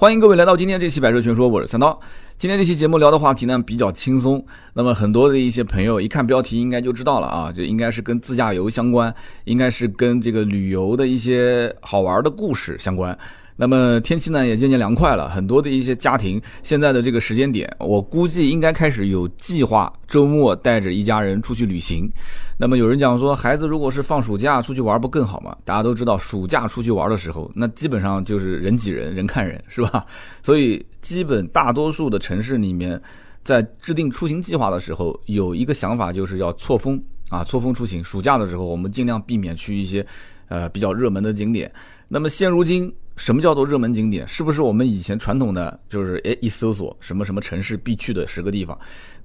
欢迎各位来到今天这期《百车全说》，我是三刀。今天这期节目聊的话题呢比较轻松，那么很多的一些朋友一看标题应该就知道了啊，就应该是跟自驾游相关，应该是跟这个旅游的一些好玩的故事相关。那么天气呢也渐渐凉快了，很多的一些家庭现在的这个时间点，我估计应该开始有计划周末带着一家人出去旅行。那么有人讲说，孩子如果是放暑假出去玩不更好吗？大家都知道，暑假出去玩的时候，那基本上就是人挤人，人看人，是吧？所以基本大多数的城市里面，在制定出行计划的时候，有一个想法就是要错峰啊，错峰出行。暑假的时候，我们尽量避免去一些呃比较热门的景点。那么现如今。什么叫做热门景点？是不是我们以前传统的就是诶一搜索什么什么城市必去的十个地方，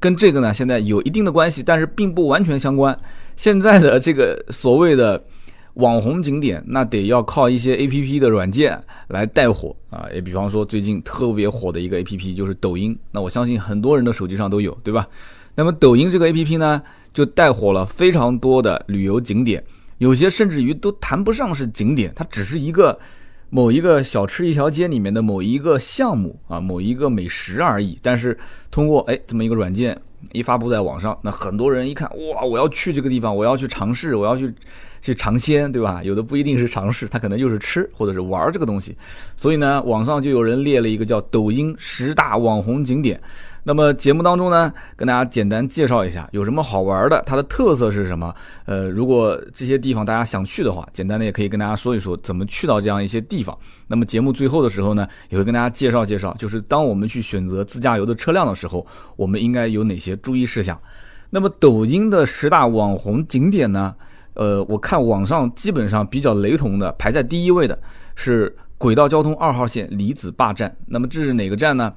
跟这个呢现在有一定的关系，但是并不完全相关。现在的这个所谓的网红景点，那得要靠一些 A P P 的软件来带火啊。也比方说最近特别火的一个 A P P 就是抖音，那我相信很多人的手机上都有，对吧？那么抖音这个 A P P 呢，就带火了非常多的旅游景点，有些甚至于都谈不上是景点，它只是一个。某一个小吃一条街里面的某一个项目啊，某一个美食而已。但是通过哎这么一个软件一发布在网上，那很多人一看哇，我要去这个地方，我要去尝试，我要去去尝鲜，对吧？有的不一定是尝试，它可能就是吃或者是玩这个东西。所以呢，网上就有人列了一个叫抖音十大网红景点。那么节目当中呢，跟大家简单介绍一下有什么好玩的，它的特色是什么？呃，如果这些地方大家想去的话，简单的也可以跟大家说一说怎么去到这样一些地方。那么节目最后的时候呢，也会跟大家介绍介绍，就是当我们去选择自驾游的车辆的时候，我们应该有哪些注意事项。那么抖音的十大网红景点呢？呃，我看网上基本上比较雷同的，排在第一位的是轨道交通二号线李子坝站。那么这是哪个站呢？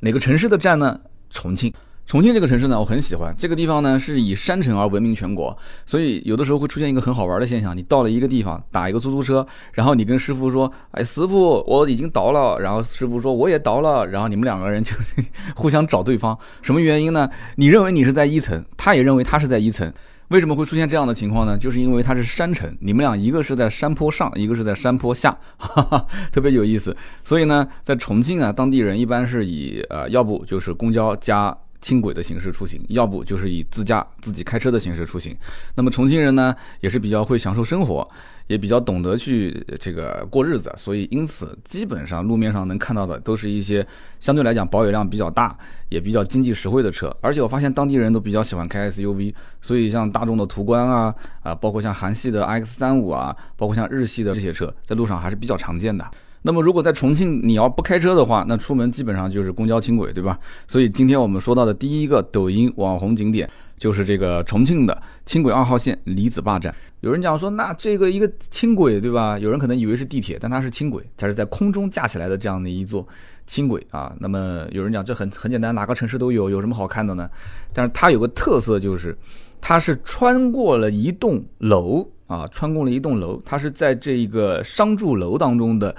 哪个城市的站呢？重庆。重庆这个城市呢，我很喜欢。这个地方呢是以山城而闻名全国，所以有的时候会出现一个很好玩的现象：你到了一个地方，打一个出租车，然后你跟师傅说：“哎，师傅，我已经到了。”然后师傅说：“我也到了。”然后你们两个人就 互相找对方。什么原因呢？你认为你是在一层，他也认为他是在一层。为什么会出现这样的情况呢？就是因为它是山城，你们俩一个是在山坡上，一个是在山坡下，哈哈，特别有意思。所以呢，在重庆啊，当地人一般是以呃，要不就是公交加。轻轨的形式出行，要不就是以自驾自己开车的形式出行。那么重庆人呢，也是比较会享受生活，也比较懂得去这个过日子，所以因此基本上路面上能看到的都是一些相对来讲保有量比较大，也比较经济实惠的车。而且我发现当地人都比较喜欢开 SUV，所以像大众的途观啊啊，包括像韩系的 X 三五啊，包括像日系的这些车，在路上还是比较常见的。那么，如果在重庆你要不开车的话，那出门基本上就是公交轻轨，对吧？所以今天我们说到的第一个抖音网红景点就是这个重庆的轻轨二号线李子坝站。有人讲说，那这个一个轻轨，对吧？有人可能以为是地铁，但它是轻轨，它是在空中架起来的这样的一座轻轨啊。那么有人讲这很很简单，哪个城市都有，有什么好看的呢？但是它有个特色就是，它是穿过了一栋楼啊，穿过了一栋楼，它是在这一个商住楼当中的。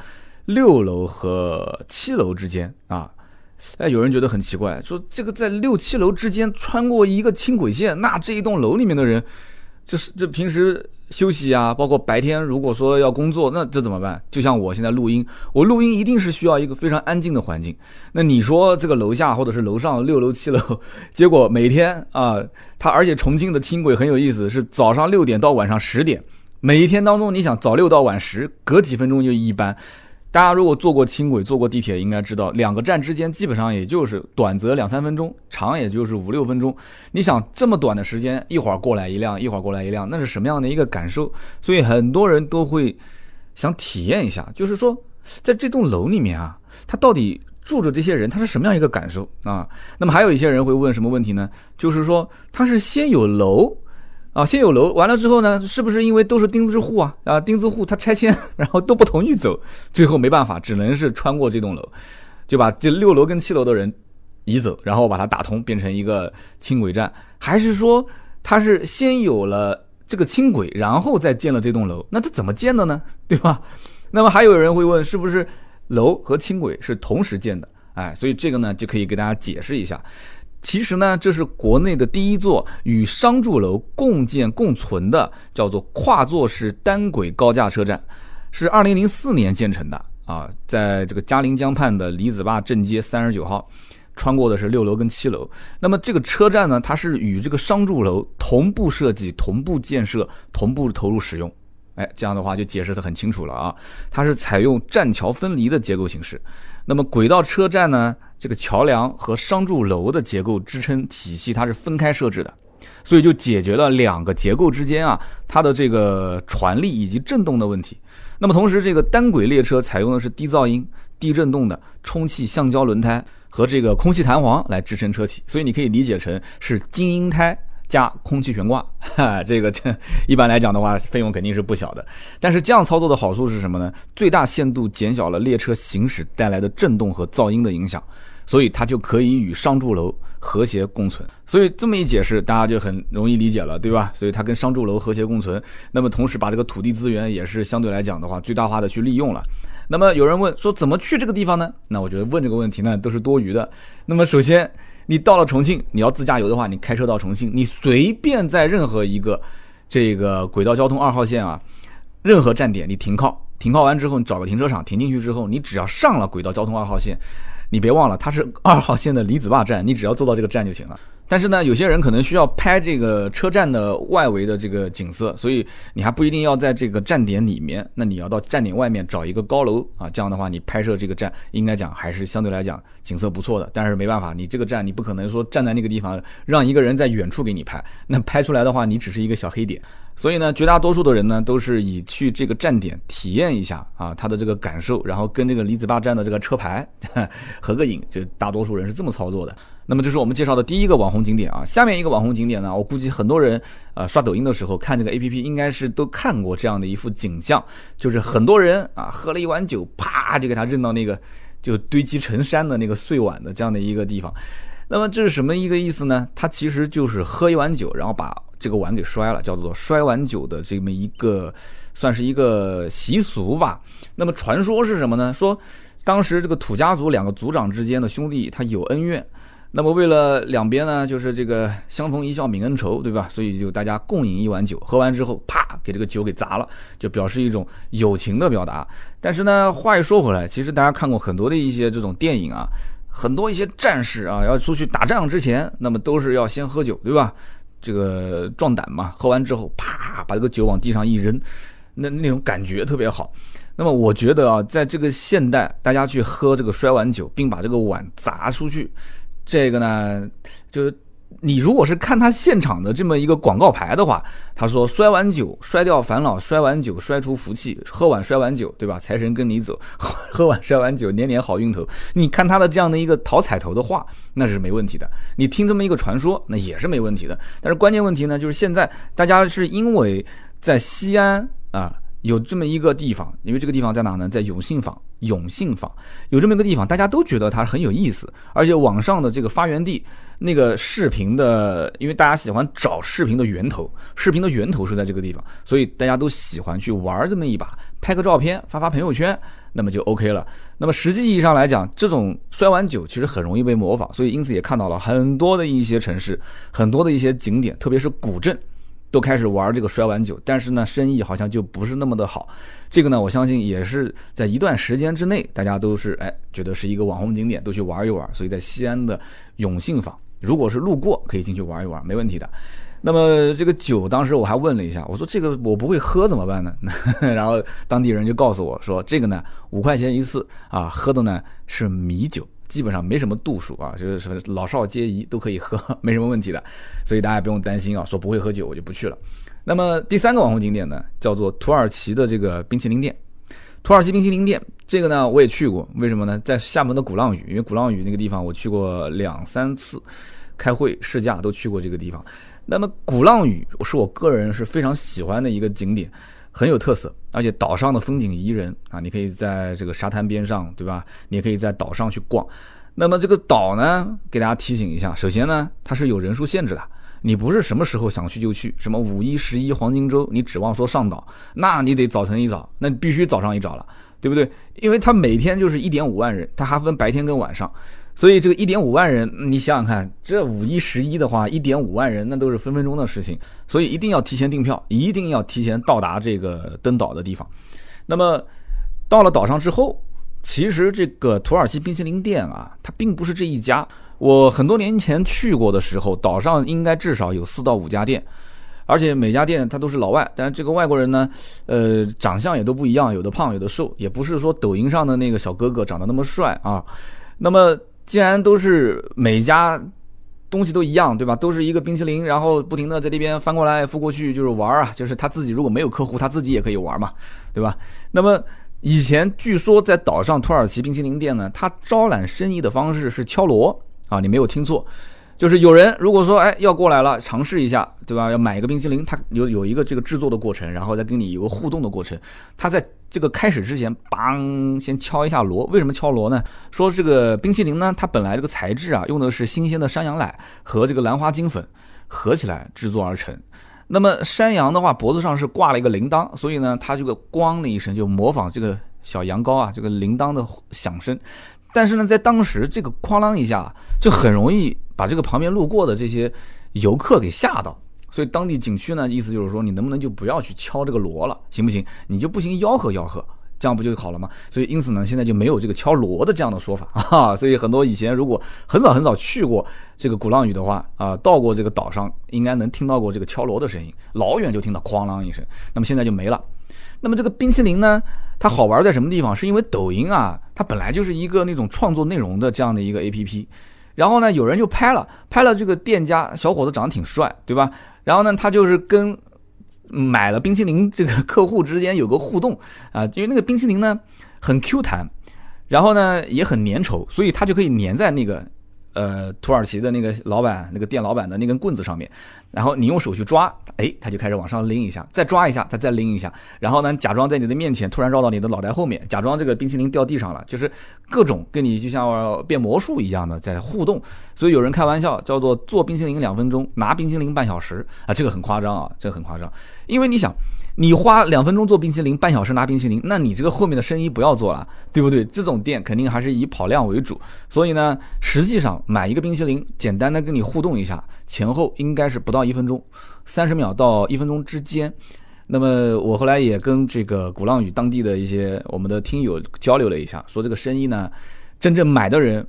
六楼和七楼之间啊，哎，有人觉得很奇怪，说这个在六七楼之间穿过一个轻轨线，那这一栋楼里面的人，就是这平时休息啊，包括白天如果说要工作，那这怎么办？就像我现在录音，我录音一定是需要一个非常安静的环境。那你说这个楼下或者是楼上六楼七楼，结果每天啊，它而且重庆的轻轨很有意思，是早上六点到晚上十点，每一天当中，你想早六到晚十，隔几分钟就一班。大家如果坐过轻轨、坐过地铁，应该知道两个站之间基本上也就是短则两三分钟，长也就是五六分钟。你想这么短的时间，一会儿过来一辆，一会儿过来一辆，那是什么样的一个感受？所以很多人都会想体验一下，就是说在这栋楼里面啊，他到底住着这些人，他是什么样一个感受啊？那么还有一些人会问什么问题呢？就是说他是先有楼。啊，先有楼，完了之后呢，是不是因为都是钉子户啊？啊，钉子户他拆迁，然后都不同意走，最后没办法，只能是穿过这栋楼，就把这六楼跟七楼的人移走，然后把它打通，变成一个轻轨站。还是说他是先有了这个轻轨，然后再建了这栋楼？那他怎么建的呢？对吧？那么还有人会问，是不是楼和轻轨是同时建的？哎，所以这个呢，就可以给大家解释一下。其实呢，这是国内的第一座与商住楼共建共存的，叫做跨座式单轨高架车站，是二零零四年建成的啊，在这个嘉陵江畔的李子坝正街三十九号，穿过的是六楼跟七楼。那么这个车站呢，它是与这个商住楼同步设计、同步建设、同步投入使用。哎，这样的话就解释的很清楚了啊，它是采用栈桥分离的结构形式。那么轨道车站呢，这个桥梁和商住楼的结构支撑体系它是分开设置的。所以就解决了两个结构之间啊，它的这个传力以及震动的问题。那么同时，这个单轨列车采用的是低噪音、低震动的充气橡胶轮胎和这个空气弹簧来支撑车体，所以你可以理解成是精英胎加空气悬挂。哈，这个这一般来讲的话，费用肯定是不小的。但是这样操作的好处是什么呢？最大限度减小了列车行驶带来的震动和噪音的影响。所以它就可以与商住楼和谐共存，所以这么一解释，大家就很容易理解了，对吧？所以它跟商住楼和谐共存，那么同时把这个土地资源也是相对来讲的话最大化的去利用了。那么有人问说怎么去这个地方呢？那我觉得问这个问题呢都是多余的。那么首先你到了重庆，你要自驾游的话，你开车到重庆，你随便在任何一个这个轨道交通二号线啊，任何站点你停靠，停靠完之后你找个停车场停进去之后，你只要上了轨道交通二号线。你别忘了，它是二号线的李子坝站，你只要坐到这个站就行了。但是呢，有些人可能需要拍这个车站的外围的这个景色，所以你还不一定要在这个站点里面，那你要到站点外面找一个高楼啊，这样的话你拍摄这个站，应该讲还是相对来讲景色不错的。但是没办法，你这个站你不可能说站在那个地方让一个人在远处给你拍，那拍出来的话你只是一个小黑点。所以呢，绝大多数的人呢，都是以去这个站点体验一下啊，他的这个感受，然后跟这个李子坝站的这个车牌合个影，就大多数人是这么操作的。那么这是我们介绍的第一个网红景点啊，下面一个网红景点呢，我估计很多人呃刷抖音的时候看这个 A P P，应该是都看过这样的一幅景象，就是很多人啊喝了一碗酒，啪就给他扔到那个就堆积成山的那个碎碗的这样的一个地方。那么这是什么一个意思呢？它其实就是喝一碗酒，然后把这个碗给摔了，叫做摔碗酒的这么一个，算是一个习俗吧。那么传说是什么呢？说当时这个土家族两个族长之间的兄弟他有恩怨，那么为了两边呢就是这个相逢一笑泯恩仇，对吧？所以就大家共饮一碗酒，喝完之后啪给这个酒给砸了，就表示一种友情的表达。但是呢，话又说回来，其实大家看过很多的一些这种电影啊。很多一些战士啊，要出去打仗之前，那么都是要先喝酒，对吧？这个壮胆嘛。喝完之后，啪，把这个酒往地上一扔，那那种感觉特别好。那么我觉得啊，在这个现代，大家去喝这个摔碗酒，并把这个碗砸出去，这个呢，就是。你如果是看他现场的这么一个广告牌的话，他说摔碗酒摔掉烦恼，摔碗酒摔出福气，喝碗摔碗酒，对吧？财神跟你走，喝碗摔碗酒，年年好运头。你看他的这样的一个讨彩头的话，那是没问题的。你听这么一个传说，那也是没问题的。但是关键问题呢，就是现在大家是因为在西安啊。有这么一个地方，因为这个地方在哪呢？在永信坊。永信坊有这么一个地方，大家都觉得它很有意思，而且网上的这个发源地，那个视频的，因为大家喜欢找视频的源头，视频的源头是在这个地方，所以大家都喜欢去玩这么一把，拍个照片发发朋友圈，那么就 OK 了。那么实际意义上来讲，这种摔碗酒其实很容易被模仿，所以因此也看到了很多的一些城市，很多的一些景点，特别是古镇。都开始玩这个摔碗酒，但是呢，生意好像就不是那么的好。这个呢，我相信也是在一段时间之内，大家都是哎觉得是一个网红景点，都去玩一玩。所以在西安的永信坊，如果是路过，可以进去玩一玩，没问题的。那么这个酒，当时我还问了一下，我说这个我不会喝怎么办呢？然后当地人就告诉我说，这个呢五块钱一次啊，喝的呢是米酒。基本上没什么度数啊，就是什么老少皆宜都可以喝，没什么问题的，所以大家不用担心啊，说不会喝酒我就不去了。那么第三个网红景点呢，叫做土耳其的这个冰淇淋店。土耳其冰淇淋店这个呢我也去过，为什么呢？在厦门的鼓浪屿，因为鼓浪屿那个地方我去过两三次，开会试驾都去过这个地方。那么鼓浪屿是我个人是非常喜欢的一个景点。很有特色，而且岛上的风景宜人啊！你可以在这个沙滩边上，对吧？你也可以在岛上去逛。那么这个岛呢，给大家提醒一下，首先呢，它是有人数限制的，你不是什么时候想去就去。什么五一、十一黄金周，你指望说上岛，那你得早晨一早，那必须早上一早了，对不对？因为它每天就是一点五万人，它还分白天跟晚上。所以这个一点五万人，你想想看，这五一十一的话，一点五万人那都是分分钟的事情，所以一定要提前订票，一定要提前到达这个登岛的地方。那么到了岛上之后，其实这个土耳其冰淇淋店啊，它并不是这一家。我很多年前去过的时候，岛上应该至少有四到五家店，而且每家店它都是老外。但是这个外国人呢，呃，长相也都不一样，有的胖，有的瘦，也不是说抖音上的那个小哥哥长得那么帅啊。那么既然都是每家东西都一样，对吧？都是一个冰淇淋，然后不停的在那边翻过来覆过去，就是玩啊。就是他自己如果没有客户，他自己也可以玩嘛，对吧？那么以前据说在岛上土耳其冰淇淋店呢，他招揽生意的方式是敲锣。啊，你没有听错，就是有人如果说哎要过来了尝试一下，对吧？要买一个冰淇淋，他有有一个这个制作的过程，然后再跟你有个互动的过程。他在这个开始之前，梆先敲一下锣。为什么敲锣呢？说这个冰淇淋呢，它本来这个材质啊，用的是新鲜的山羊奶和这个兰花精粉合起来制作而成。那么山羊的话，脖子上是挂了一个铃铛，所以呢，它这个咣的一声就模仿这个小羊羔啊，这个铃铛的响声。但是呢，在当时这个哐啷一下，就很容易把这个旁边路过的这些游客给吓到。所以当地景区呢，意思就是说，你能不能就不要去敲这个锣了，行不行？你就不行吆喝吆喝，这样不就好了吗？所以因此呢，现在就没有这个敲锣的这样的说法 啊。所以很多以前如果很早很早去过这个鼓浪屿的话啊，到过这个岛上，应该能听到过这个敲锣的声音，老远就听到哐啷一声。那么现在就没了。那么这个冰淇淋呢，它好玩在什么地方？是因为抖音啊，它本来就是一个那种创作内容的这样的一个 A P P，然后呢，有人就拍了，拍了这个店家小伙子长得挺帅，对吧？然后呢，他就是跟买了冰淇淋这个客户之间有个互动啊，因为那个冰淇淋呢很 Q 弹，然后呢也很粘稠，所以他就可以粘在那个。呃，土耳其的那个老板，那个店老板的那根棍子上面，然后你用手去抓，哎，他就开始往上拎一下，再抓一下，他再拎一下，然后呢，假装在你的面前突然绕到你的脑袋后面，假装这个冰淇淋掉地上了，就是各种跟你就像变魔术一样的在互动。所以有人开玩笑叫做做冰淇淋两分钟，拿冰淇淋半小时啊，这个很夸张啊，这个很夸张，因为你想。你花两分钟做冰淇淋，半小时拿冰淇淋，那你这个后面的生意不要做了，对不对？这种店肯定还是以跑量为主，所以呢，实际上买一个冰淇淋，简单的跟你互动一下，前后应该是不到一分钟，三十秒到一分钟之间。那么我后来也跟这个鼓浪屿当地的一些我们的听友交流了一下，说这个生意呢，真正买的人。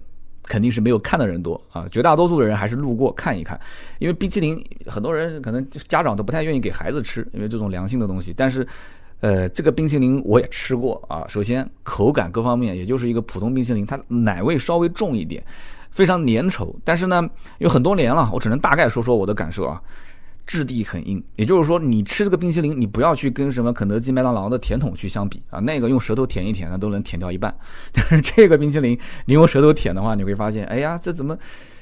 肯定是没有看的人多啊，绝大多数的人还是路过看一看，因为冰淇淋很多人可能家长都不太愿意给孩子吃，因为这种良性的东西。但是，呃，这个冰淇淋我也吃过啊，首先口感各方面也就是一个普通冰淇淋，它奶味稍微重一点，非常粘稠。但是呢，有很多年了，我只能大概说说我的感受啊。质地很硬，也就是说，你吃这个冰淇淋，你不要去跟什么肯德基、麦当劳的甜筒去相比啊，那个用舌头舔一舔，那都能舔掉一半。但是这个冰淇淋，你用舌头舔的话，你会发现，哎呀，这怎么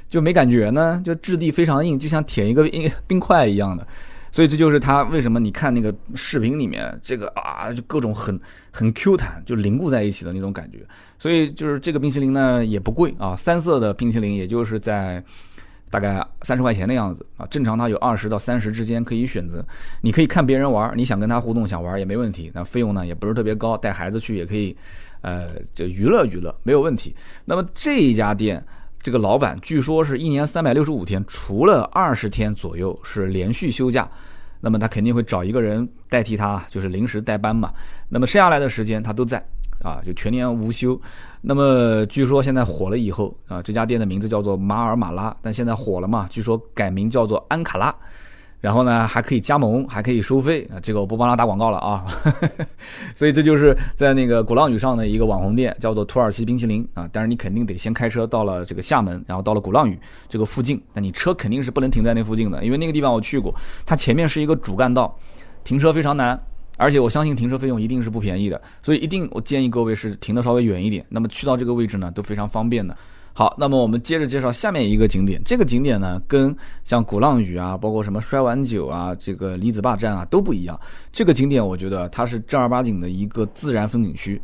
就没感觉呢？就质地非常硬，就像舔一个冰 冰块一样的。所以这就是它为什么你看那个视频里面，这个啊，就各种很很 Q 弹，就凝固在一起的那种感觉。所以就是这个冰淇淋呢也不贵啊，三色的冰淇淋也就是在。大概三十块钱的样子啊，正常它有二十到三十之间可以选择。你可以看别人玩，你想跟他互动，想玩也没问题。那费用呢也不是特别高，带孩子去也可以，呃，就娱乐娱乐没有问题。那么这一家店，这个老板据说是一年三百六十五天，除了二十天左右是连续休假，那么他肯定会找一个人代替他，就是临时代班嘛。那么剩下来的时间他都在。啊，就全年无休。那么据说现在火了以后啊，这家店的名字叫做马尔马拉，但现在火了嘛，据说改名叫做安卡拉。然后呢，还可以加盟，还可以收费啊，这个我不帮他打广告了啊。所以这就是在那个鼓浪屿上的一个网红店，叫做土耳其冰淇淋啊。但是你肯定得先开车到了这个厦门，然后到了鼓浪屿这个附近，那你车肯定是不能停在那附近的，因为那个地方我去过，它前面是一个主干道，停车非常难。而且我相信停车费用一定是不便宜的，所以一定我建议各位是停的稍微远一点。那么去到这个位置呢都非常方便的。好，那么我们接着介绍下面一个景点。这个景点呢跟像鼓浪屿啊，包括什么摔碗酒啊，这个离子坝站啊都不一样。这个景点我觉得它是正儿八经的一个自然风景区。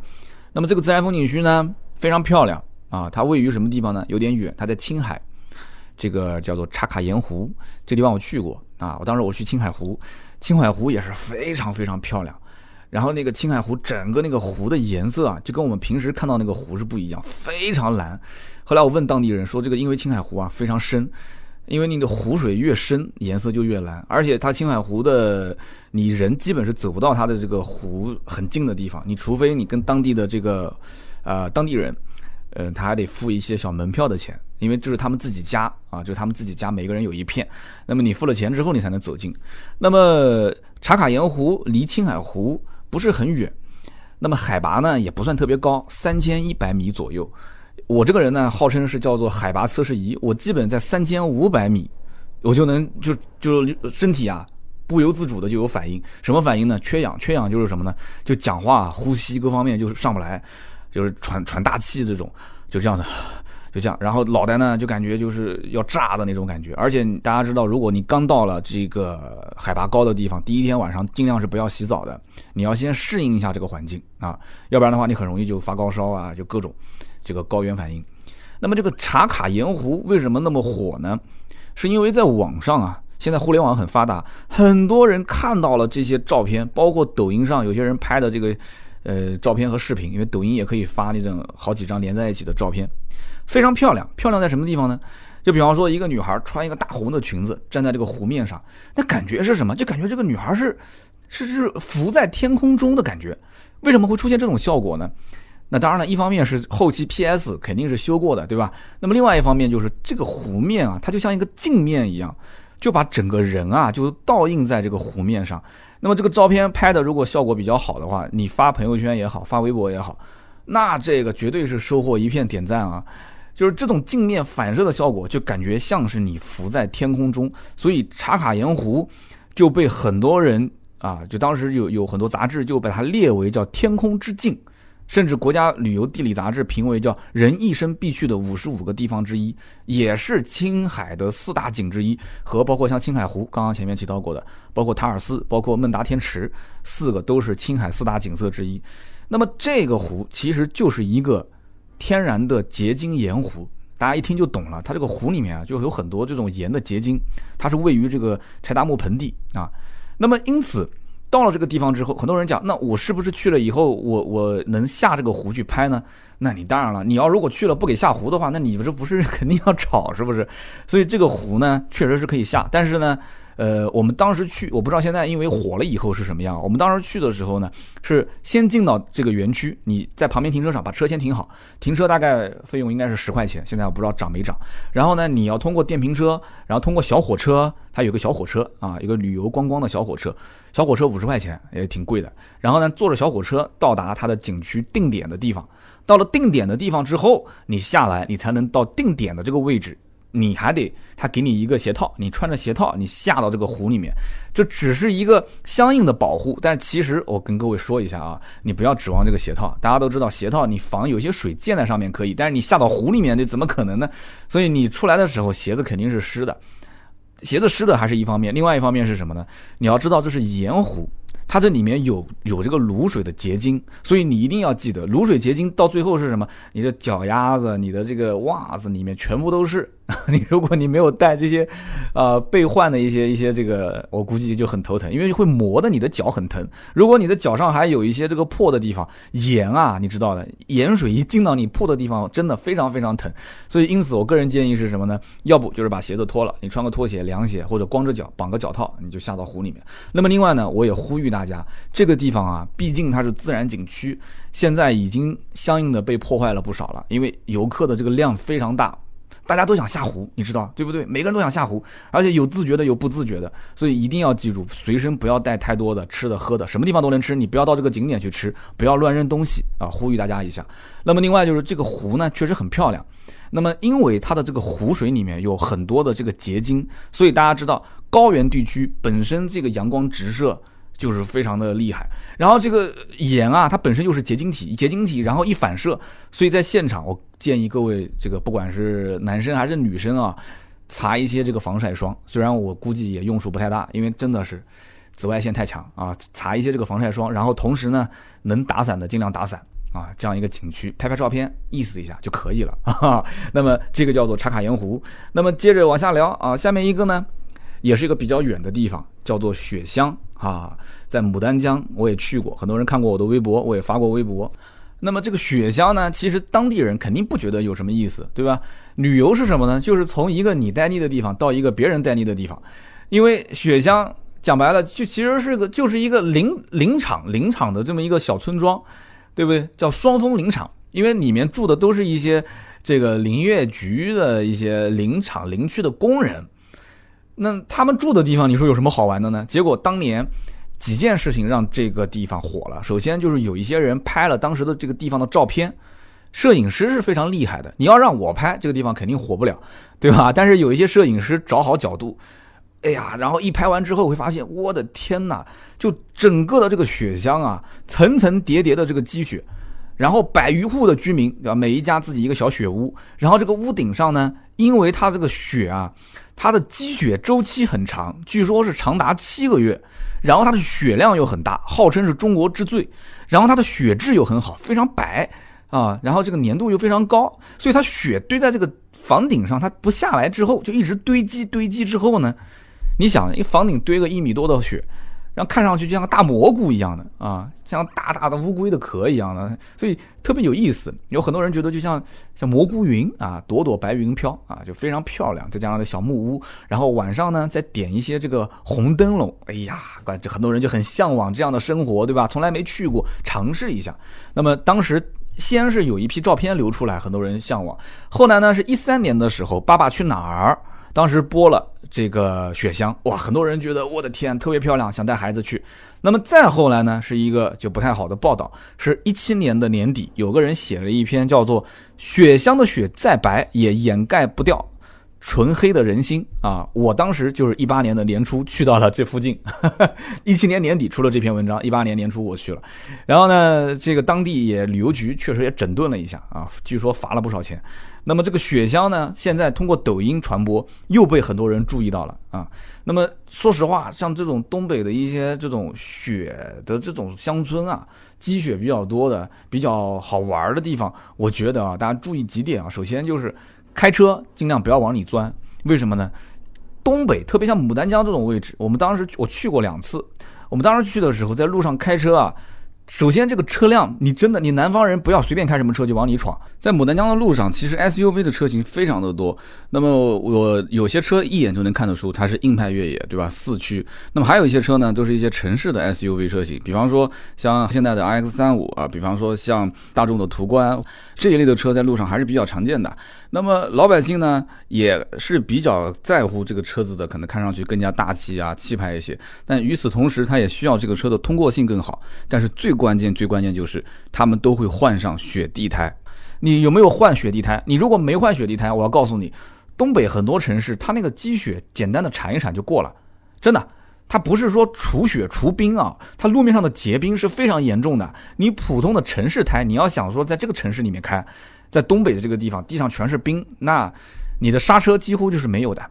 那么这个自然风景区呢非常漂亮啊，它位于什么地方呢？有点远，它在青海，这个叫做茶卡盐湖。这地方我去过啊，我当时我去青海湖。青海湖也是非常非常漂亮，然后那个青海湖整个那个湖的颜色啊，就跟我们平时看到那个湖是不一样，非常蓝。后来我问当地人说，这个因为青海湖啊非常深，因为你的湖水越深，颜色就越蓝，而且它青海湖的你人基本是走不到它的这个湖很近的地方，你除非你跟当地的这个呃当地人，呃他还得付一些小门票的钱，因为这是他们自己家啊，就是他们自己家每个人有一片。那么你付了钱之后，你才能走进。那么茶卡盐湖离青海湖不是很远，那么海拔呢也不算特别高，三千一百米左右。我这个人呢，号称是叫做海拔测试仪，我基本在三千五百米，我就能就就身体啊。不由自主的就有反应，什么反应呢？缺氧，缺氧就是什么呢？就讲话、呼吸各方面就是上不来，就是喘喘大气这种，就这样子，就这样。然后脑袋呢就感觉就是要炸的那种感觉。而且大家知道，如果你刚到了这个海拔高的地方，第一天晚上尽量是不要洗澡的，你要先适应一下这个环境啊，要不然的话你很容易就发高烧啊，就各种这个高原反应。那么这个茶卡盐湖为什么那么火呢？是因为在网上啊。现在互联网很发达，很多人看到了这些照片，包括抖音上有些人拍的这个，呃，照片和视频，因为抖音也可以发那种好几张连在一起的照片，非常漂亮。漂亮在什么地方呢？就比方说一个女孩穿一个大红的裙子站在这个湖面上，那感觉是什么？就感觉这个女孩是是是浮在天空中的感觉。为什么会出现这种效果呢？那当然了，一方面是 后期 PS 肯定是修过的，对吧？那么另外一方面就是这个湖面啊，它就像一个镜面一样。就把整个人啊，就倒映在这个湖面上。那么这个照片拍的如果效果比较好的话，你发朋友圈也好，发微博也好，那这个绝对是收获一片点赞啊！就是这种镜面反射的效果，就感觉像是你浮在天空中。所以茶卡盐湖就被很多人啊，就当时有有很多杂志就把它列为叫天空之镜。甚至国家旅游地理杂志评为叫人一生必去的五十五个地方之一，也是青海的四大景之一，和包括像青海湖，刚刚前面提到过的，包括塔尔寺，包括孟达天池，四个都是青海四大景色之一。那么这个湖其实就是一个天然的结晶盐湖，大家一听就懂了。它这个湖里面啊，就有很多这种盐的结晶，它是位于这个柴达木盆地啊。那么因此。到了这个地方之后，很多人讲，那我是不是去了以后，我我能下这个湖去拍呢？那你当然了，你要如果去了不给下湖的话，那你这不是 肯定要吵，是不是？所以这个湖呢，确实是可以下，但是呢。呃，我们当时去，我不知道现在因为火了以后是什么样。我们当时去的时候呢，是先进到这个园区，你在旁边停车场把车先停好，停车大概费用应该是十块钱，现在我不知道涨没涨。然后呢，你要通过电瓶车，然后通过小火车，它有个小火车啊，一个旅游观光的小火车，小火车五十块钱也挺贵的。然后呢，坐着小火车到达它的景区定点的地方，到了定点的地方之后，你下来，你才能到定点的这个位置。你还得他给你一个鞋套，你穿着鞋套，你下到这个湖里面，这只是一个相应的保护。但其实我跟各位说一下啊，你不要指望这个鞋套。大家都知道鞋套你防有些水溅在上面可以，但是你下到湖里面这怎么可能呢？所以你出来的时候鞋子肯定是湿的，鞋子湿的还是一方面，另外一方面是什么呢？你要知道这是盐湖。它这里面有有这个卤水的结晶，所以你一定要记得，卤水结晶到最后是什么？你的脚丫子、你的这个袜子里面全部都是。你如果你没有带这些，呃，备换的一些一些这个，我估计就很头疼，因为会磨的你的脚很疼。如果你的脚上还有一些这个破的地方，盐啊，你知道的，盐水一进到你破的地方，真的非常非常疼。所以因此，我个人建议是什么呢？要不就是把鞋子脱了，你穿个拖鞋、凉鞋，或者光着脚绑个脚套，你就下到湖里面。那么另外呢，我也呼吁大家，这个地方啊，毕竟它是自然景区，现在已经相应的被破坏了不少了，因为游客的这个量非常大。大家都想下湖，你知道对不对？每个人都想下湖，而且有自觉的，有不自觉的，所以一定要记住，随身不要带太多的吃的喝的，什么地方都能吃，你不要到这个景点去吃，不要乱扔东西啊！呼吁大家一下。那么另外就是这个湖呢，确实很漂亮。那么因为它的这个湖水里面有很多的这个结晶，所以大家知道高原地区本身这个阳光直射。就是非常的厉害，然后这个盐啊，它本身就是结晶体，结晶体，然后一反射，所以在现场，我建议各位这个不管是男生还是女生啊，擦一些这个防晒霜，虽然我估计也用处不太大，因为真的是紫外线太强啊，擦一些这个防晒霜，然后同时呢，能打伞的尽量打伞啊，这样一个景区拍拍照片，意思一下就可以了。那么这个叫做茶卡盐湖，那么接着往下聊啊，下面一个呢，也是一个比较远的地方，叫做雪乡。啊，在牡丹江我也去过，很多人看过我的微博，我也发过微博。那么这个雪乡呢，其实当地人肯定不觉得有什么意思，对吧？旅游是什么呢？就是从一个你待腻的地方到一个别人待腻的地方。因为雪乡讲白了，就其实是个就是一个林林场林场的这么一个小村庄，对不对？叫双峰林场因为里面住的都是一些这个林业局的一些林场林区的工人。那他们住的地方，你说有什么好玩的呢？结果当年几件事情让这个地方火了。首先就是有一些人拍了当时的这个地方的照片，摄影师是非常厉害的。你要让我拍这个地方，肯定火不了，对吧？但是有一些摄影师找好角度，哎呀，然后一拍完之后会发现，我的天哪！就整个的这个雪乡啊，层层叠叠的这个积雪，然后百余户的居民，对吧？每一家自己一个小雪屋，然后这个屋顶上呢，因为它这个雪啊。它的积雪周期很长，据说是长达七个月，然后它的雪量又很大，号称是中国之最，然后它的雪质又很好，非常白啊，然后这个粘度又非常高，所以它雪堆在这个房顶上，它不下来之后就一直堆积堆积之后呢，你想一房顶堆个一米多的雪。然后看上去就像个大蘑菇一样的啊，像大大的乌龟的壳一样的，所以特别有意思。有很多人觉得就像像蘑菇云啊，朵朵白云飘啊，就非常漂亮。再加上这小木屋，然后晚上呢再点一些这个红灯笼，哎呀，这很多人就很向往这样的生活，对吧？从来没去过，尝试一下。那么当时先是有一批照片流出来，很多人向往。后来呢，是一三年的时候，《爸爸去哪儿》。当时播了这个雪乡，哇，很多人觉得我的天，特别漂亮，想带孩子去。那么再后来呢，是一个就不太好的报道，是一七年的年底，有个人写了一篇叫做《雪乡的雪再白也掩盖不掉》。纯黑的人心啊！我当时就是一八年的年初去到了这附近，一七年年底出了这篇文章，一八年年初我去了，然后呢，这个当地也旅游局确实也整顿了一下啊，据说罚了不少钱。那么这个雪乡呢，现在通过抖音传播，又被很多人注意到了啊。那么说实话，像这种东北的一些这种雪的这种乡村啊，积雪比较多的、比较好玩的地方，我觉得啊，大家注意几点啊，首先就是。开车尽量不要往里钻，为什么呢？东北特别像牡丹江这种位置，我们当时我去过两次。我们当时去的时候，在路上开车啊。首先，这个车辆，你真的，你南方人不要随便开什么车就往里闯。在牡丹江的路上，其实 SUV 的车型非常的多。那么我有些车一眼就能看得出它是硬派越野，对吧？四驱。那么还有一些车呢，都是一些城市的 SUV 车型，比方说像现在的 RX 三五啊，比方说像大众的途观这一类的车，在路上还是比较常见的。那么老百姓呢，也是比较在乎这个车子的，可能看上去更加大气啊、气派一些。但与此同时，他也需要这个车的通过性更好。但是最关键、最关键就是，他们都会换上雪地胎。你有没有换雪地胎？你如果没换雪地胎，我要告诉你，东北很多城市，它那个积雪简单的铲一铲就过了，真的。它不是说除雪除冰啊，它路面上的结冰是非常严重的。你普通的城市胎，你要想说在这个城市里面开。在东北的这个地方，地上全是冰，那你的刹车几乎就是没有的，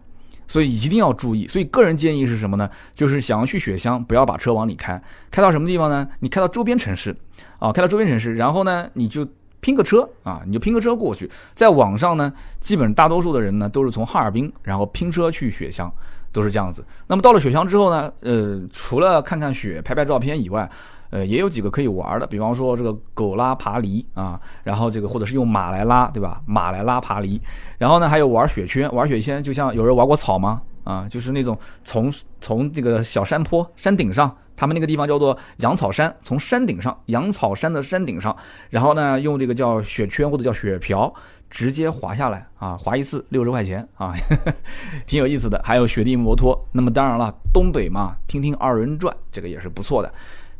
所以一定要注意。所以个人建议是什么呢？就是想要去雪乡，不要把车往里开，开到什么地方呢？你开到周边城市，啊，开到周边城市，然后呢，你就拼个车啊，你就拼个车过去。在网上呢，基本大多数的人呢都是从哈尔滨，然后拼车去雪乡，都是这样子。那么到了雪乡之后呢，呃，除了看看雪、拍拍照片以外，呃，也有几个可以玩的，比方说这个狗拉爬犁啊，然后这个或者是用马来拉，对吧？马来拉爬犁，然后呢还有玩雪圈，玩雪圈就像有人玩过草吗？啊，就是那种从从这个小山坡山顶上，他们那个地方叫做羊草山，从山顶上羊草山的山顶上，然后呢用这个叫雪圈或者叫雪瓢直接滑下来啊，滑一次六十块钱啊，挺有意思的。还有雪地摩托，那么当然了，东北嘛，听听二人转，这个也是不错的。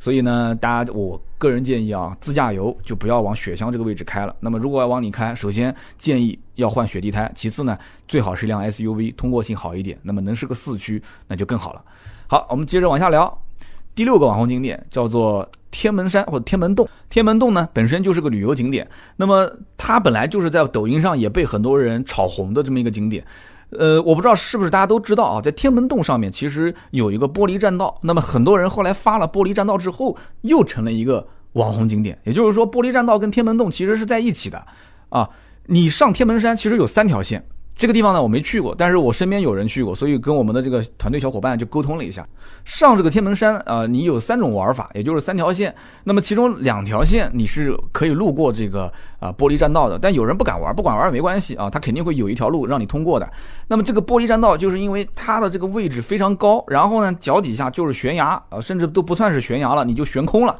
所以呢，大家我个人建议啊，自驾游就不要往雪乡这个位置开了。那么如果要往里开，首先建议要换雪地胎，其次呢，最好是辆 SUV，通过性好一点。那么能是个四驱，那就更好了。好，我们接着往下聊。第六个网红景点叫做天门山或者天门洞。天门洞呢本身就是个旅游景点，那么它本来就是在抖音上也被很多人炒红的这么一个景点。呃，我不知道是不是大家都知道啊，在天门洞上面其实有一个玻璃栈道，那么很多人后来发了玻璃栈道之后，又成了一个网红景点。也就是说，玻璃栈道跟天门洞其实是在一起的啊。你上天门山其实有三条线。这个地方呢，我没去过，但是我身边有人去过，所以跟我们的这个团队小伙伴就沟通了一下。上这个天门山啊，你有三种玩法，也就是三条线。那么其中两条线你是可以路过这个啊玻璃栈道的，但有人不敢玩，不敢玩也没关系啊，他肯定会有一条路让你通过的。那么这个玻璃栈道就是因为它的这个位置非常高，然后呢脚底下就是悬崖啊，甚至都不算是悬崖了，你就悬空了。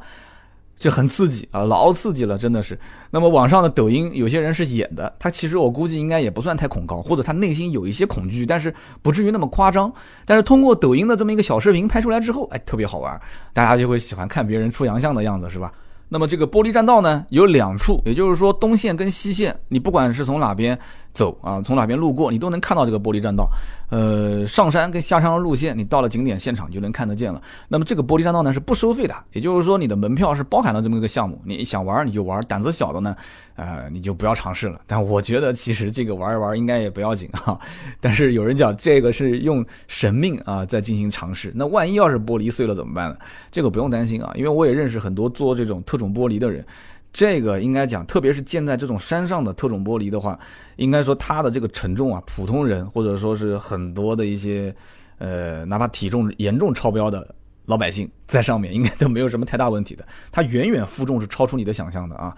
就很刺激啊，老刺激了，真的是。那么网上的抖音，有些人是演的，他其实我估计应该也不算太恐高，或者他内心有一些恐惧，但是不至于那么夸张。但是通过抖音的这么一个小视频拍出来之后，哎，特别好玩，大家就会喜欢看别人出洋相的样子，是吧？那么这个玻璃栈道呢，有两处，也就是说东线跟西线，你不管是从哪边。走啊，从哪边路过，你都能看到这个玻璃栈道。呃，上山跟下山的路线，你到了景点现场就能看得见了。那么这个玻璃栈道呢是不收费的，也就是说你的门票是包含了这么一个项目，你想玩你就玩，胆子小的呢，呃，你就不要尝试了。但我觉得其实这个玩一玩应该也不要紧哈。但是有人讲这个是用神命啊在进行尝试，那万一要是玻璃碎了怎么办呢？这个不用担心啊，因为我也认识很多做这种特种玻璃的人。这个应该讲，特别是建在这种山上的特种玻璃的话，应该说它的这个承重啊，普通人或者说是很多的一些，呃，哪怕体重严重超标的老百姓在上面，应该都没有什么太大问题的。它远远负重是超出你的想象的啊。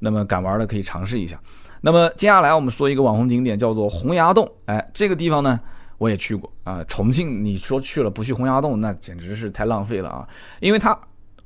那么敢玩的可以尝试一下。那么接下来我们说一个网红景点，叫做洪崖洞。哎，这个地方呢，我也去过啊。重庆，你说去了不去洪崖洞，那简直是太浪费了啊。因为它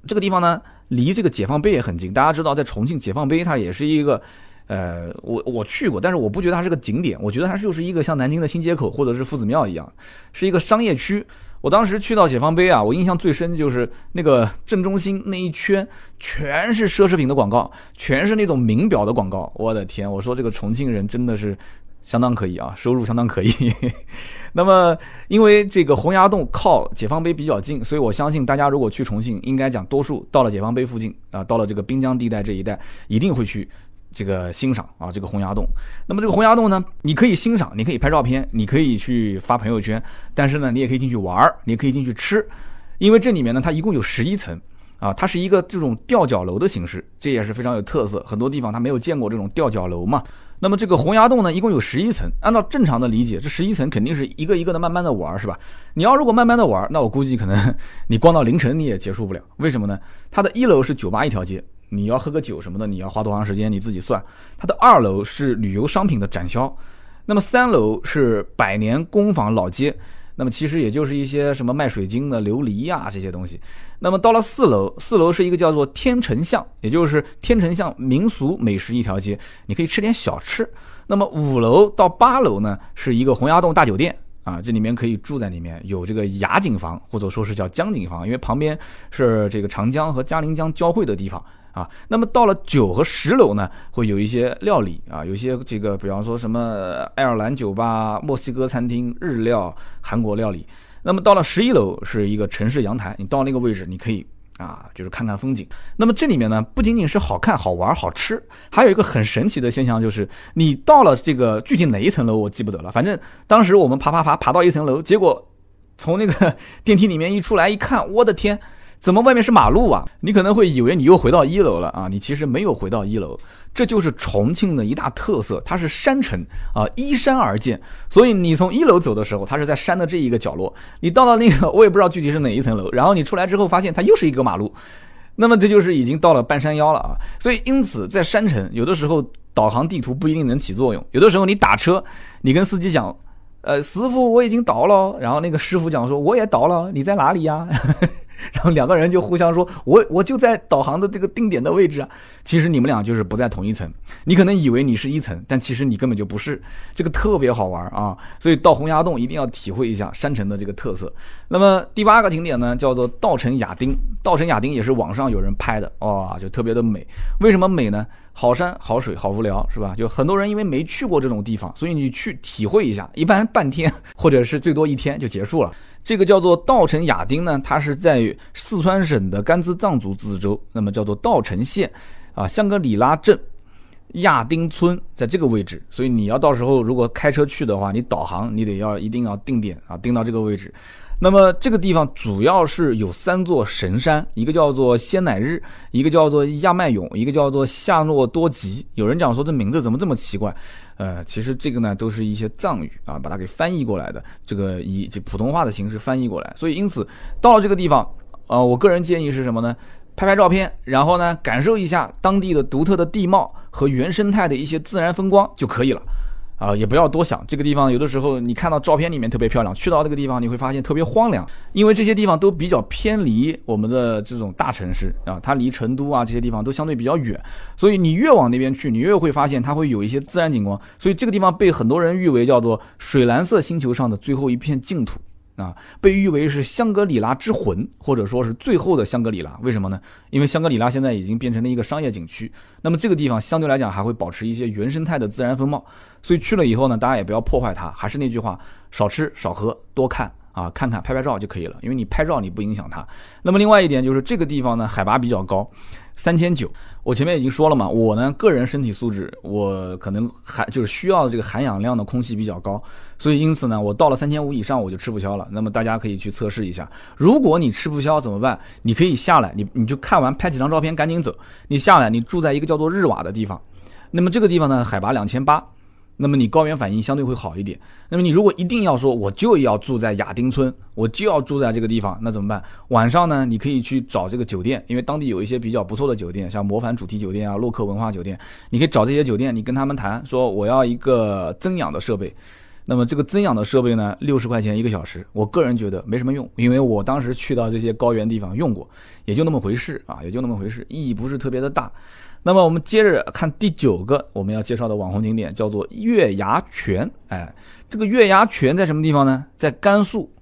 这个地方呢。离这个解放碑也很近，大家知道，在重庆解放碑它也是一个，呃，我我去过，但是我不觉得它是个景点，我觉得它就是一个像南京的新街口或者是夫子庙一样，是一个商业区。我当时去到解放碑啊，我印象最深就是那个正中心那一圈全是奢侈品的广告，全是那种名表的广告，我的天，我说这个重庆人真的是。相当可以啊，收入相当可以。那么，因为这个洪崖洞靠解放碑比较近，所以我相信大家如果去重庆，应该讲多数到了解放碑附近啊，到了这个滨江地带这一带，一定会去这个欣赏啊这个洪崖洞。那么这个洪崖洞呢，你可以欣赏，你可以拍照片，你可以去发朋友圈，但是呢，你也可以进去玩儿，你也可以进去吃，因为这里面呢，它一共有十一层啊，它是一个这种吊脚楼的形式，这也是非常有特色，很多地方它没有见过这种吊脚楼嘛。那么这个洪崖洞呢，一共有十一层。按照正常的理解，这十一层肯定是一个一个的慢慢的玩，是吧？你要如果慢慢的玩，那我估计可能 你逛到凌晨你也结束不了。为什么呢？它的一楼是酒吧一条街，你要喝个酒什么的，你要花多长时间你自己算。它的二楼是旅游商品的展销，那么三楼是百年工坊老街。那么其实也就是一些什么卖水晶的琉璃呀这些东西。那么到了四楼，四楼是一个叫做天成巷，也就是天成巷民俗美食一条街，你可以吃点小吃。那么五楼到八楼呢，是一个洪崖洞大酒店啊，这里面可以住在里面，有这个雅景房或者说是叫江景房，因为旁边是这个长江和嘉陵江交汇的地方。啊，那么到了九和十楼呢，会有一些料理啊，有些这个，比方说什么爱尔兰酒吧、墨西哥餐厅、日料、韩国料理。那么到了十一楼是一个城市阳台，你到那个位置，你可以啊，就是看看风景。那么这里面呢，不仅仅是好看、好玩、好吃，还有一个很神奇的现象，就是你到了这个具体哪一层楼我记不得了，反正当时我们爬爬爬爬到一层楼，结果从那个 电梯里面一出来一看，我的天！怎么外面是马路啊？你可能会以为你又回到一楼了啊！你其实没有回到一楼，这就是重庆的一大特色，它是山城啊，依山而建。所以你从一楼走的时候，它是在山的这一个角落；你到了那个，我也不知道具体是哪一层楼。然后你出来之后，发现它又是一个马路，那么这就是已经到了半山腰了啊！所以因此，在山城，有的时候导航地图不一定能起作用。有的时候你打车，你跟司机讲，呃，师傅我已经到了，然后那个师傅讲说我也到了，你在哪里呀？然后两个人就互相说：“我我就在导航的这个定点的位置啊。”其实你们俩就是不在同一层。你可能以为你是一层，但其实你根本就不是。这个特别好玩啊！所以到洪崖洞一定要体会一下山城的这个特色。那么第八个景点呢，叫做稻城亚丁。稻城亚丁也是网上有人拍的，哇，就特别的美。为什么美呢？好山好水好无聊，是吧？就很多人因为没去过这种地方，所以你去体会一下，一般半天或者是最多一天就结束了。这个叫做稻城亚丁呢，它是在四川省的甘孜藏族自治州，那么叫做稻城县，啊，香格里拉镇亚丁村在这个位置，所以你要到时候如果开车去的话，你导航你得要一定要定点啊，定到这个位置。那么这个地方主要是有三座神山，一个叫做仙乃日，一个叫做亚麦勇，一个叫做夏诺多吉。有人讲说这名字怎么这么奇怪？呃，其实这个呢都是一些藏语啊，把它给翻译过来的，这个以这普通话的形式翻译过来。所以因此到了这个地方，呃，我个人建议是什么呢？拍拍照片，然后呢感受一下当地的独特的地貌和原生态的一些自然风光就可以了。啊，也不要多想，这个地方有的时候你看到照片里面特别漂亮，去到这个地方你会发现特别荒凉，因为这些地方都比较偏离我们的这种大城市啊，它离成都啊这些地方都相对比较远，所以你越往那边去，你越会发现它会有一些自然景观，所以这个地方被很多人誉为叫做水蓝色星球上的最后一片净土。啊，被誉为是香格里拉之魂，或者说是最后的香格里拉。为什么呢？因为香格里拉现在已经变成了一个商业景区，那么这个地方相对来讲还会保持一些原生态的自然风貌。所以去了以后呢，大家也不要破坏它。还是那句话，少吃少喝，多看啊，看看拍拍照就可以了。因为你拍照你不影响它。那么另外一点就是这个地方呢，海拔比较高。三千九，我前面已经说了嘛，我呢个人身体素质，我可能含就是需要这个含氧量的空气比较高，所以因此呢，我到了三千五以上我就吃不消了。那么大家可以去测试一下，如果你吃不消怎么办？你可以下来，你你就看完拍几张照片赶紧走。你下来，你住在一个叫做日瓦的地方，那么这个地方呢海拔两千八。那么你高原反应相对会好一点。那么你如果一定要说我就要住在亚丁村，我就要住在这个地方，那怎么办？晚上呢，你可以去找这个酒店，因为当地有一些比较不错的酒店，像魔凡主题酒店啊、洛克文化酒店，你可以找这些酒店，你跟他们谈说我要一个增氧的设备。那么这个增氧的设备呢，六十块钱一个小时，我个人觉得没什么用，因为我当时去到这些高原地方用过，也就那么回事啊，也就那么回事，意义不是特别的大。那么我们接着看第九个我们要介绍的网红景点，叫做月牙泉。哎，这个月牙泉在什么地方呢？在甘肃，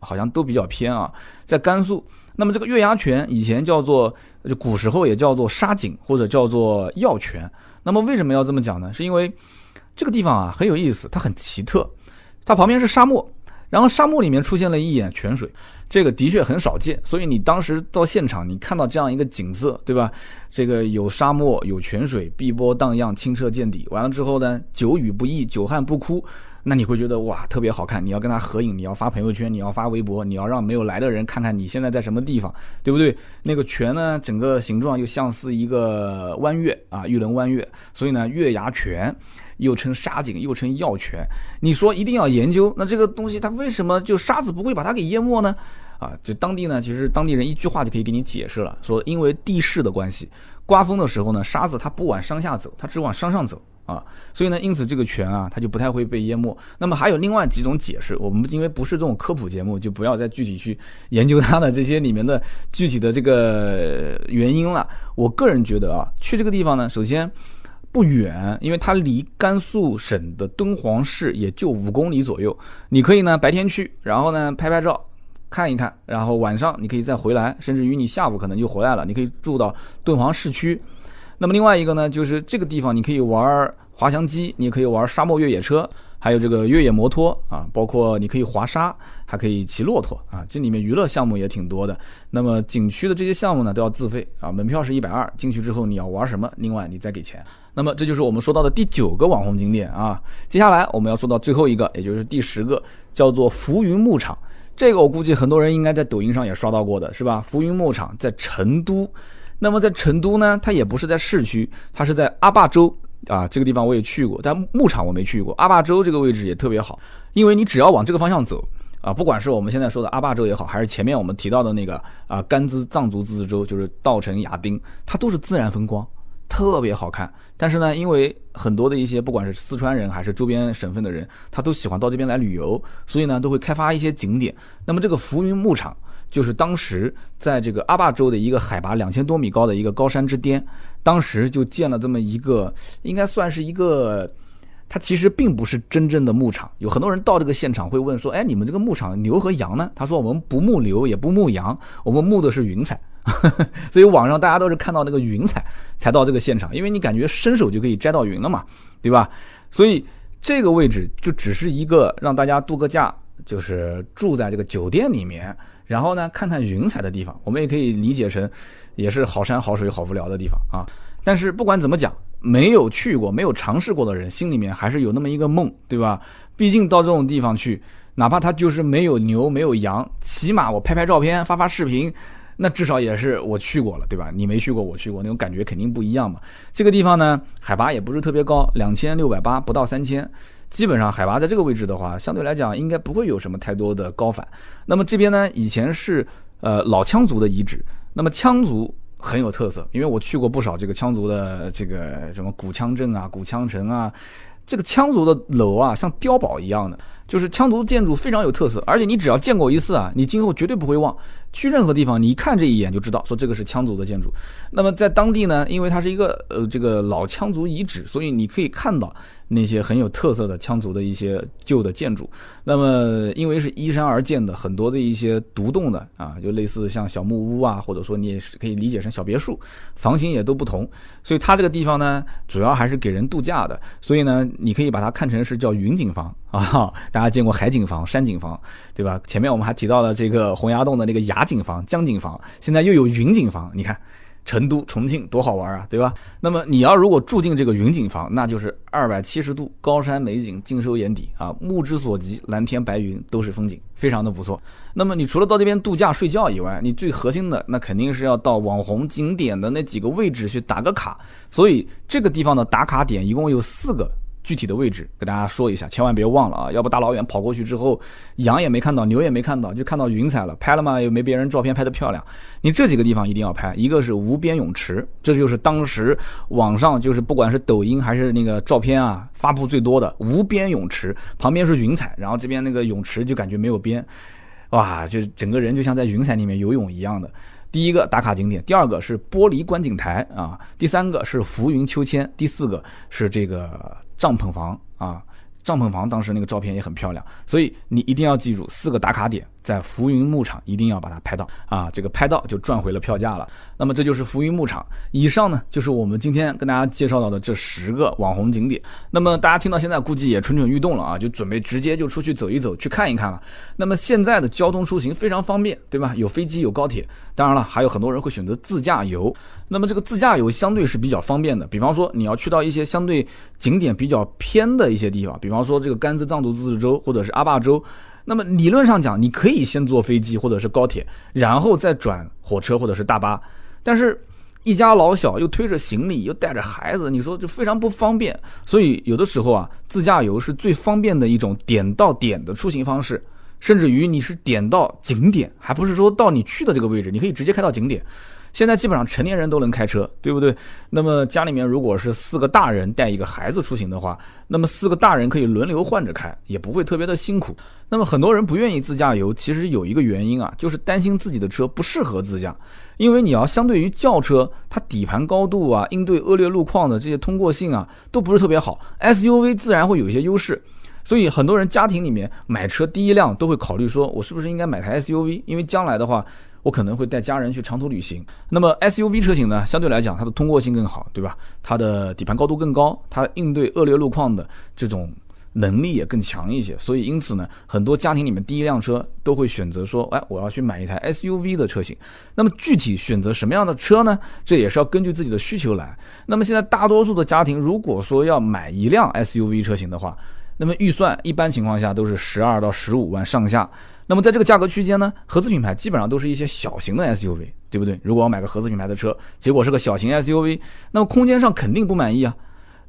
好像都比较偏啊，在甘肃。那么这个月牙泉以前叫做，就古时候也叫做沙井或者叫做药泉。那么为什么要这么讲呢？是因为这个地方啊很有意思，它很奇特，它旁边是沙漠，然后沙漠里面出现了一眼泉水。这个的确很少见，所以你当时到现场，你看到这样一个景色，对吧？这个有沙漠，有泉水，碧波荡漾，清澈见底。完了之后呢，久雨不易，久旱不枯，那你会觉得哇，特别好看。你要跟他合影，你要发朋友圈，你要发微博，你要让没有来的人看看你现在在什么地方，对不对？那个泉呢，整个形状又像是一个弯月啊，玉轮弯月，所以呢，月牙泉。又称沙井，又称药泉。你说一定要研究，那这个东西它为什么就沙子不会把它给淹没呢？啊，就当地呢，其实当地人一句话就可以给你解释了，说因为地势的关系，刮风的时候呢，沙子它不往山下走，它只往山上走啊，所以呢，因此这个泉啊，它就不太会被淹没。那么还有另外几种解释，我们因为不是这种科普节目，就不要再具体去研究它的这些里面的具体的这个原因了。我个人觉得啊，去这个地方呢，首先。不远，因为它离甘肃省的敦煌市也就五公里左右。你可以呢白天去，然后呢拍拍照，看一看，然后晚上你可以再回来，甚至于你下午可能就回来了。你可以住到敦煌市区。那么另外一个呢，就是这个地方你可以玩滑翔机，你可以玩沙漠越野车。还有这个越野摩托啊，包括你可以滑沙，还可以骑骆驼啊，这里面娱乐项目也挺多的。那么景区的这些项目呢，都要自费啊，门票是一百二，进去之后你要玩什么，另外你再给钱。那么这就是我们说到的第九个网红景点啊。接下来我们要说到最后一个，也就是第十个，叫做浮云牧场。这个我估计很多人应该在抖音上也刷到过的是吧？浮云牧场在成都。那么在成都呢，它也不是在市区，它是在阿坝州。啊，这个地方我也去过，但牧场我没去过。阿坝州这个位置也特别好，因为你只要往这个方向走，啊，不管是我们现在说的阿坝州也好，还是前面我们提到的那个啊甘孜藏族自治州，就是稻城亚丁，它都是自然风光，特别好看。但是呢，因为很多的一些不管是四川人还是周边省份的人，他都喜欢到这边来旅游，所以呢，都会开发一些景点。那么这个浮云牧场。就是当时在这个阿坝州的一个海拔两千多米高的一个高山之巅，当时就建了这么一个，应该算是一个，它其实并不是真正的牧场。有很多人到这个现场会问说：“哎，你们这个牧场牛和羊呢？”他说：“我们不牧牛，也不牧羊，我们牧的是云彩。”所以网上大家都是看到那个云彩才到这个现场，因为你感觉伸手就可以摘到云了嘛，对吧？所以这个位置就只是一个让大家度个假，就是住在这个酒店里面。然后呢，看看云彩的地方，我们也可以理解成，也是好山好水好无聊的地方啊。但是不管怎么讲，没有去过、没有尝试过的人，心里面还是有那么一个梦，对吧？毕竟到这种地方去，哪怕它就是没有牛、没有羊，起码我拍拍照片、发发视频，那至少也是我去过了，对吧？你没去过，我去过，那种感觉肯定不一样嘛。这个地方呢，海拔也不是特别高，两千六百八，不到三千。基本上海拔在这个位置的话，相对来讲应该不会有什么太多的高反。那么这边呢，以前是呃老羌族的遗址。那么羌族很有特色，因为我去过不少这个羌族的这个什么古羌镇啊、古羌城啊，这个羌族的楼啊，像碉堡一样的，就是羌族建筑非常有特色，而且你只要见过一次啊，你今后绝对不会忘。去任何地方，你一看这一眼就知道，说这个是羌族的建筑。那么在当地呢，因为它是一个呃这个老羌族遗址，所以你可以看到那些很有特色的羌族的一些旧的建筑。那么因为是依山而建的，很多的一些独栋的啊，就类似像小木屋啊，或者说你也是可以理解成小别墅，房型也都不同。所以它这个地方呢，主要还是给人度假的。所以呢，你可以把它看成是叫云景房 啊。大家见过海景房、山景房，对吧？前面我们还提到了这个洪崖洞的那个崖。景房、江景房，现在又有云景房，你看成都、重庆多好玩啊，对吧？那么你要如果住进这个云景房，那就是二百七十度高山美景尽收眼底啊，目之所及，蓝天白云都是风景，非常的不错。那么你除了到这边度假睡觉以外，你最核心的那肯定是要到网红景点的那几个位置去打个卡。所以这个地方的打卡点一共有四个。具体的位置给大家说一下，千万别忘了啊！要不大老远跑过去之后，羊也没看到，牛也没看到，就看到云彩了。拍了吗？又没别人照片拍的漂亮。你这几个地方一定要拍。一个是无边泳池，这就是当时网上就是不管是抖音还是那个照片啊发布最多的无边泳池。旁边是云彩，然后这边那个泳池就感觉没有边，哇，就整个人就像在云彩里面游泳一样的。第一个打卡景点，第二个是玻璃观景台啊，第三个是浮云秋千，第四个是这个。帐篷房啊，帐篷房当时那个照片也很漂亮，所以你一定要记住四个打卡点。在浮云牧场一定要把它拍到啊！这个拍到就赚回了票价了。那么这就是浮云牧场。以上呢就是我们今天跟大家介绍到的这十个网红景点。那么大家听到现在估计也蠢蠢欲动了啊，就准备直接就出去走一走，去看一看了。那么现在的交通出行非常方便，对吧？有飞机，有高铁。当然了，还有很多人会选择自驾游。那么这个自驾游相对是比较方便的。比方说你要去到一些相对景点比较偏的一些地方，比方说这个甘孜藏族自治州或者是阿坝州。那么理论上讲，你可以先坐飞机或者是高铁，然后再转火车或者是大巴。但是，一家老小又推着行李又带着孩子，你说就非常不方便。所以有的时候啊，自驾游是最方便的一种点到点的出行方式，甚至于你是点到景点，还不是说到你去的这个位置，你可以直接开到景点。现在基本上成年人都能开车，对不对？那么家里面如果是四个大人带一个孩子出行的话，那么四个大人可以轮流换着开，也不会特别的辛苦。那么很多人不愿意自驾游，其实有一个原因啊，就是担心自己的车不适合自驾，因为你要相对于轿车，它底盘高度啊，应对恶劣路况的这些通过性啊，都不是特别好。SUV 自然会有一些优势，所以很多人家庭里面买车第一辆都会考虑说，我是不是应该买台 SUV？因为将来的话。我可能会带家人去长途旅行。那么 SUV 车型呢，相对来讲它的通过性更好，对吧？它的底盘高度更高，它应对恶劣路况的这种能力也更强一些。所以因此呢，很多家庭里面第一辆车都会选择说，哎，我要去买一台 SUV 的车型。那么具体选择什么样的车呢？这也是要根据自己的需求来。那么现在大多数的家庭，如果说要买一辆 SUV 车型的话，那么预算一般情况下都是十二到十五万上下。那么在这个价格区间呢，合资品牌基本上都是一些小型的 SUV，对不对？如果我买个合资品牌的车，结果是个小型 SUV，那么空间上肯定不满意啊。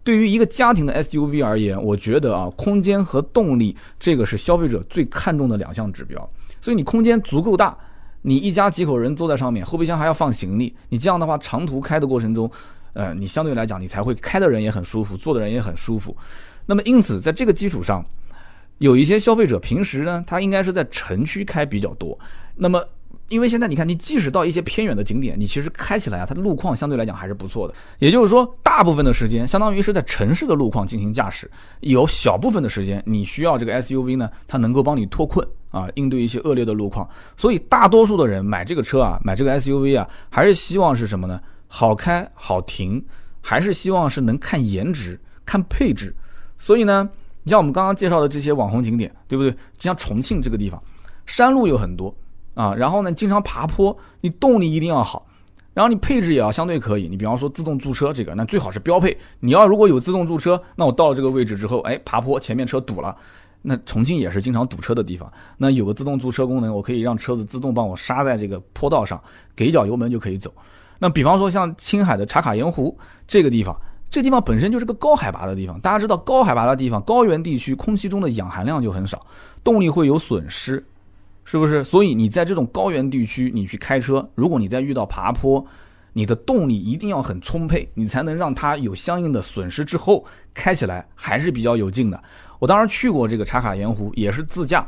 对于一个家庭的 SUV 而言，我觉得啊，空间和动力这个是消费者最看重的两项指标。所以你空间足够大，你一家几口人坐在上面，后备箱还要放行李，你这样的话长途开的过程中，呃，你相对来讲你才会开的人也很舒服，坐的人也很舒服。那么因此在这个基础上。有一些消费者平时呢，他应该是在城区开比较多。那么，因为现在你看，你即使到一些偏远的景点，你其实开起来啊，它的路况相对来讲还是不错的。也就是说，大部分的时间相当于是在城市的路况进行驾驶，有小部分的时间你需要这个 SUV 呢，它能够帮你脱困啊，应对一些恶劣的路况。所以，大多数的人买这个车啊，买这个 SUV 啊，还是希望是什么呢？好开好停，还是希望是能看颜值、看配置。所以呢。你像我们刚刚介绍的这些网红景点，对不对？就像重庆这个地方，山路有很多啊，然后呢，经常爬坡，你动力一定要好，然后你配置也要相对可以。你比方说自动驻车这个，那最好是标配。你要如果有自动驻车，那我到了这个位置之后，哎，爬坡前面车堵了，那重庆也是经常堵车的地方。那有个自动驻车功能，我可以让车子自动帮我刹在这个坡道上，给一脚油门就可以走。那比方说像青海的茶卡盐湖这个地方。这地方本身就是个高海拔的地方，大家知道高海拔的地方，高原地区空气中的氧含量就很少，动力会有损失，是不是？所以你在这种高原地区，你去开车，如果你在遇到爬坡，你的动力一定要很充沛，你才能让它有相应的损失之后开起来还是比较有劲的。我当时去过这个茶卡盐湖，也是自驾，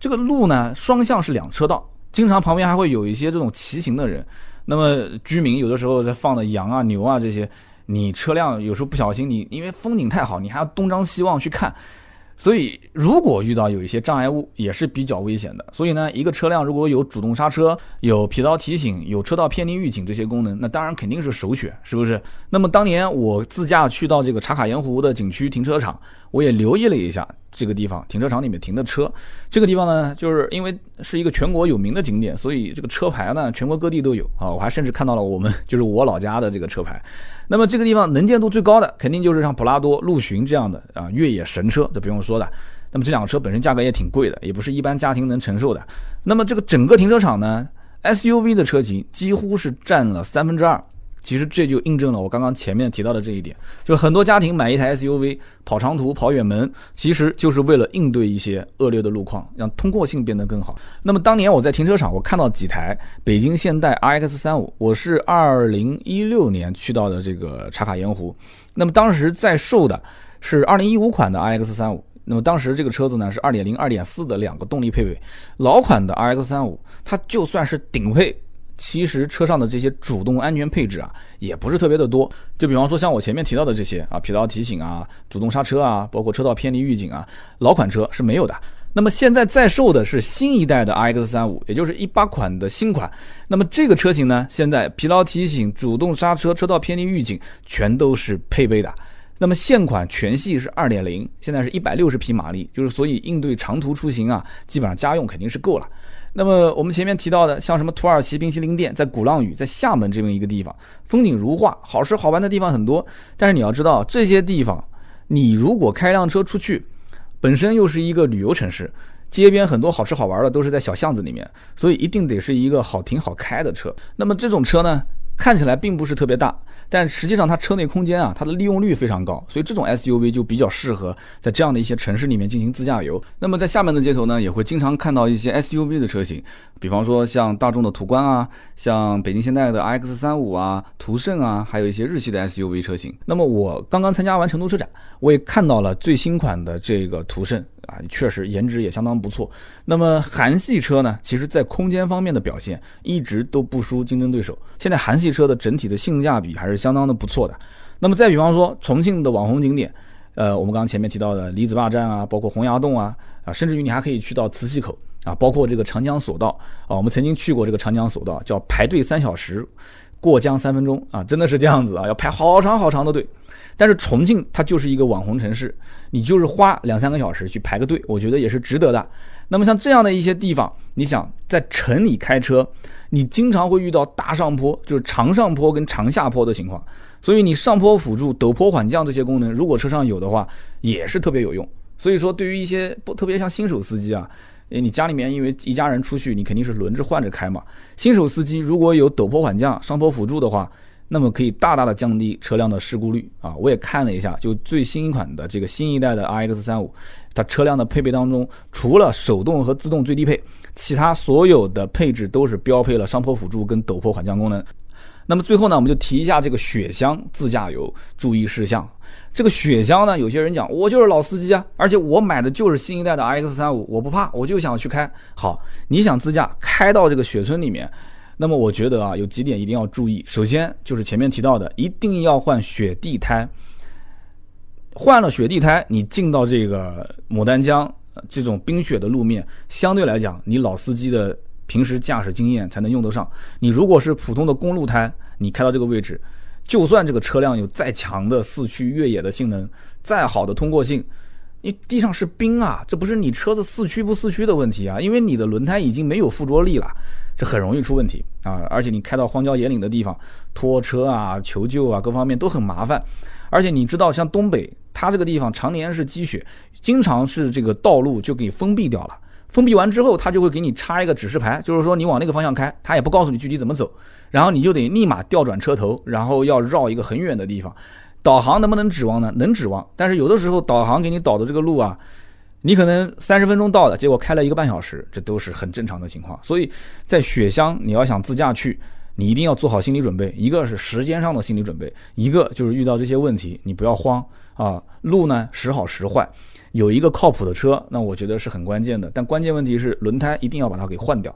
这个路呢双向是两车道，经常旁边还会有一些这种骑行的人，那么居民有的时候在放的羊啊牛啊这些，你车辆有时候不小心你因为风景太好，你还要东张西望去看。所以，如果遇到有一些障碍物，也是比较危险的。所以呢，一个车辆如果有主动刹车、有疲劳提醒、有车道偏离预警这些功能，那当然肯定是首选，是不是？那么当年我自驾去到这个茶卡盐湖的景区停车场，我也留意了一下。这个地方停车场里面停的车，这个地方呢，就是因为是一个全国有名的景点，所以这个车牌呢，全国各地都有啊。我还甚至看到了我们就是我老家的这个车牌。那么这个地方能见度最高的，肯定就是像普拉多、陆巡这样的啊越野神车，这不用说的。那么这两个车本身价格也挺贵的，也不是一般家庭能承受的。那么这个整个停车场呢，SUV 的车型几乎是占了三分之二。其实这就印证了我刚刚前面提到的这一点，就很多家庭买一台 SUV 跑长途、跑远门，其实就是为了应对一些恶劣的路况，让通过性变得更好。那么当年我在停车场，我看到几台北京现代 RX 三五，我是二零一六年去到的这个茶卡盐湖，那么当时在售的是二零一五款的 RX 三五，那么当时这个车子呢是二点零、二点四的两个动力配备，老款的 RX 三五它就算是顶配。其实车上的这些主动安全配置啊，也不是特别的多。就比方说像我前面提到的这些啊，疲劳提醒啊，主动刹车啊，包括车道偏离预警啊，老款车是没有的。那么现在在售的是新一代的 RX 三五，也就是一八款的新款。那么这个车型呢，现在疲劳提醒、主动刹车、车道偏离预警全都是配备的。那么现款全系是二点零，现在是一百六十匹马力，就是所以应对长途出行啊，基本上家用肯定是够了。那么我们前面提到的，像什么土耳其冰淇淋店，在鼓浪屿，在厦门这么一个地方，风景如画，好吃好玩的地方很多。但是你要知道，这些地方，你如果开辆车出去，本身又是一个旅游城市，街边很多好吃好玩的都是在小巷子里面，所以一定得是一个好停好开的车。那么这种车呢？看起来并不是特别大，但实际上它车内空间啊，它的利用率非常高，所以这种 SUV 就比较适合在这样的一些城市里面进行自驾游。那么在厦门的街头呢，也会经常看到一些 SUV 的车型，比方说像大众的途观啊，像北京现代的 RX 三五啊、途胜啊，还有一些日系的 SUV 车型。那么我刚刚参加完成都车展，我也看到了最新款的这个途胜。啊，确实颜值也相当不错。那么韩系车呢，其实在空间方面的表现一直都不输竞争对手。现在韩系车的整体的性价比还是相当的不错的。那么再比方说重庆的网红景点，呃，我们刚刚前面提到的李子坝站啊，包括洪崖洞啊，啊，甚至于你还可以去到磁器口啊，包括这个长江索道啊，我们曾经去过这个长江索道，叫排队三小时，过江三分钟啊，真的是这样子啊，要排好长好长的队。但是重庆它就是一个网红城市，你就是花两三个小时去排个队，我觉得也是值得的。那么像这样的一些地方，你想在城里开车，你经常会遇到大上坡，就是长上坡跟长下坡的情况，所以你上坡辅助、陡坡缓降这些功能，如果车上有的话，也是特别有用。所以说，对于一些不特别像新手司机啊，你家里面因为一家人出去，你肯定是轮着换着开嘛。新手司机如果有陡坡缓降、上坡辅助的话，那么可以大大的降低车辆的事故率啊！我也看了一下，就最新款的这个新一代的 RX 三五，它车辆的配备当中，除了手动和自动最低配，其他所有的配置都是标配了上坡辅助跟陡坡缓降功能。那么最后呢，我们就提一下这个雪乡自驾游注意事项。这个雪乡呢，有些人讲我就是老司机啊，而且我买的就是新一代的 X 三五，我不怕，我就想去开。好，你想自驾开到这个雪村里面。那么我觉得啊，有几点一定要注意。首先就是前面提到的，一定要换雪地胎。换了雪地胎，你进到这个牡丹江这种冰雪的路面，相对来讲，你老司机的平时驾驶经验才能用得上。你如果是普通的公路胎，你开到这个位置，就算这个车辆有再强的四驱越野的性能，再好的通过性，你地上是冰啊，这不是你车子四驱不四驱的问题啊，因为你的轮胎已经没有附着力了。这很容易出问题啊！而且你开到荒郊野岭的地方，拖车啊、求救啊，各方面都很麻烦。而且你知道，像东北，它这个地方常年是积雪，经常是这个道路就给封闭掉了。封闭完之后，它就会给你插一个指示牌，就是说你往那个方向开，它也不告诉你具体怎么走，然后你就得立马调转车头，然后要绕一个很远的地方。导航能不能指望呢？能指望，但是有的时候导航给你导的这个路啊。你可能三十分钟到的，结果开了一个半小时，这都是很正常的情况。所以在雪乡，你要想自驾去，你一定要做好心理准备，一个是时间上的心理准备，一个就是遇到这些问题你不要慌啊。路呢时好时坏，有一个靠谱的车，那我觉得是很关键的。但关键问题是轮胎一定要把它给换掉。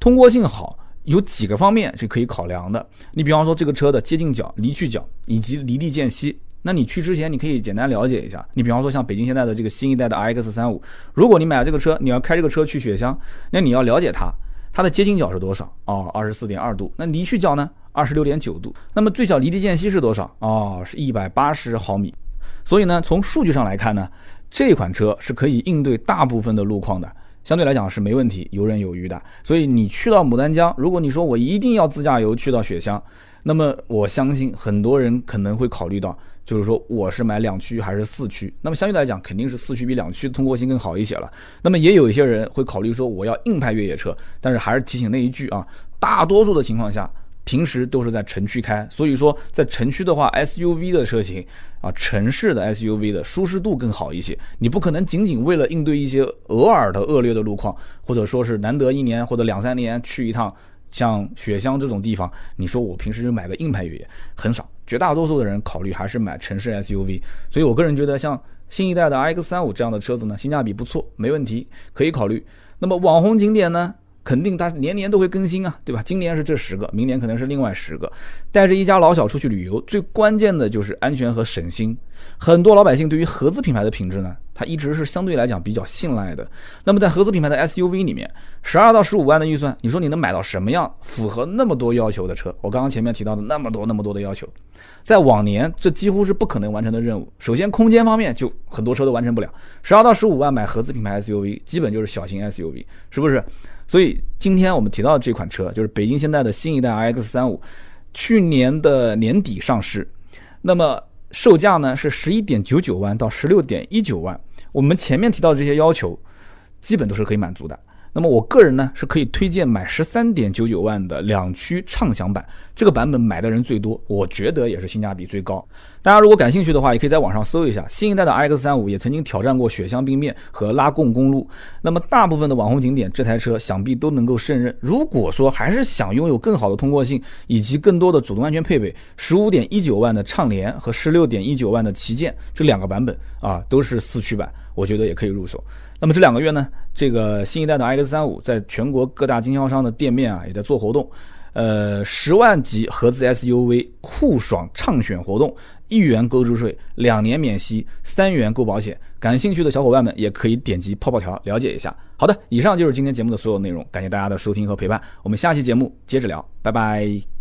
通过性好有几个方面是可以考量的。你比方说这个车的接近角、离去角以及离地间隙，那你去之前你可以简单了解一下。你比方说像北京现在的这个新一代的 iX 三五，如果你买了这个车，你要开这个车去雪乡，那你要了解它。它的接近角是多少啊？二十四点二度。那离去角呢？二十六点九度。那么最小离地间隙是多少啊？是一百八十毫米。所以呢，从数据上来看呢，这款车是可以应对大部分的路况的，相对来讲是没问题，游刃有余的。所以你去到牡丹江，如果你说我一定要自驾游去到雪乡，那么我相信很多人可能会考虑到。就是说，我是买两驱还是四驱？那么相对来讲，肯定是四驱比两驱通过性更好一些了。那么也有一些人会考虑说，我要硬派越野车，但是还是提醒那一句啊，大多数的情况下，平时都是在城区开，所以说在城区的话，SUV 的车型啊，城市的 SUV 的舒适度更好一些。你不可能仅仅为了应对一些偶尔的恶劣的路况，或者说是难得一年或者两三年去一趟。像雪乡这种地方，你说我平时就买个硬派越野很少，绝大多数的人考虑还是买城市 SUV。所以我个人觉得，像新一代的 RX 三五这样的车子呢，性价比不错，没问题，可以考虑。那么网红景点呢？肯定它年年都会更新啊，对吧？今年是这十个，明年可能是另外十个。带着一家老小出去旅游，最关键的就是安全和省心。很多老百姓对于合资品牌的品质呢，它一直是相对来讲比较信赖的。那么在合资品牌的 SUV 里面，十二到十五万的预算，你说你能买到什么样符合那么多要求的车？我刚刚前面提到的那么多那么多的要求，在往年这几乎是不可能完成的任务。首先空间方面就很多车都完成不了。十二到十五万买合资品牌 SUV，基本就是小型 SUV，是不是？所以今天我们提到的这款车就是北京现代的新一代 iX 三五，去年的年底上市，那么售价呢是十一点九九万到十六点一九万。我们前面提到的这些要求，基本都是可以满足的。那么我个人呢是可以推荐买十三点九九万的两驱畅享版，这个版本买的人最多，我觉得也是性价比最高。大家如果感兴趣的话，也可以在网上搜一下新一代的 RX 三五，也曾经挑战过雪乡冰面和拉贡公路。那么大部分的网红景点，这台车想必都能够胜任。如果说还是想拥有更好的通过性以及更多的主动安全配备，十五点一九万的畅联和十六点一九万的旗舰这两个版本啊，都是四驱版，我觉得也可以入手。那么这两个月呢，这个新一代的 X 三五在全国各大经销商的店面啊，也在做活动，呃，十万级合资 SUV 酷爽畅选活动，一元购置税，两年免息，三元购保险。感兴趣的小伙伴们也可以点击泡泡条了解一下。好的，以上就是今天节目的所有内容，感谢大家的收听和陪伴，我们下期节目接着聊，拜拜。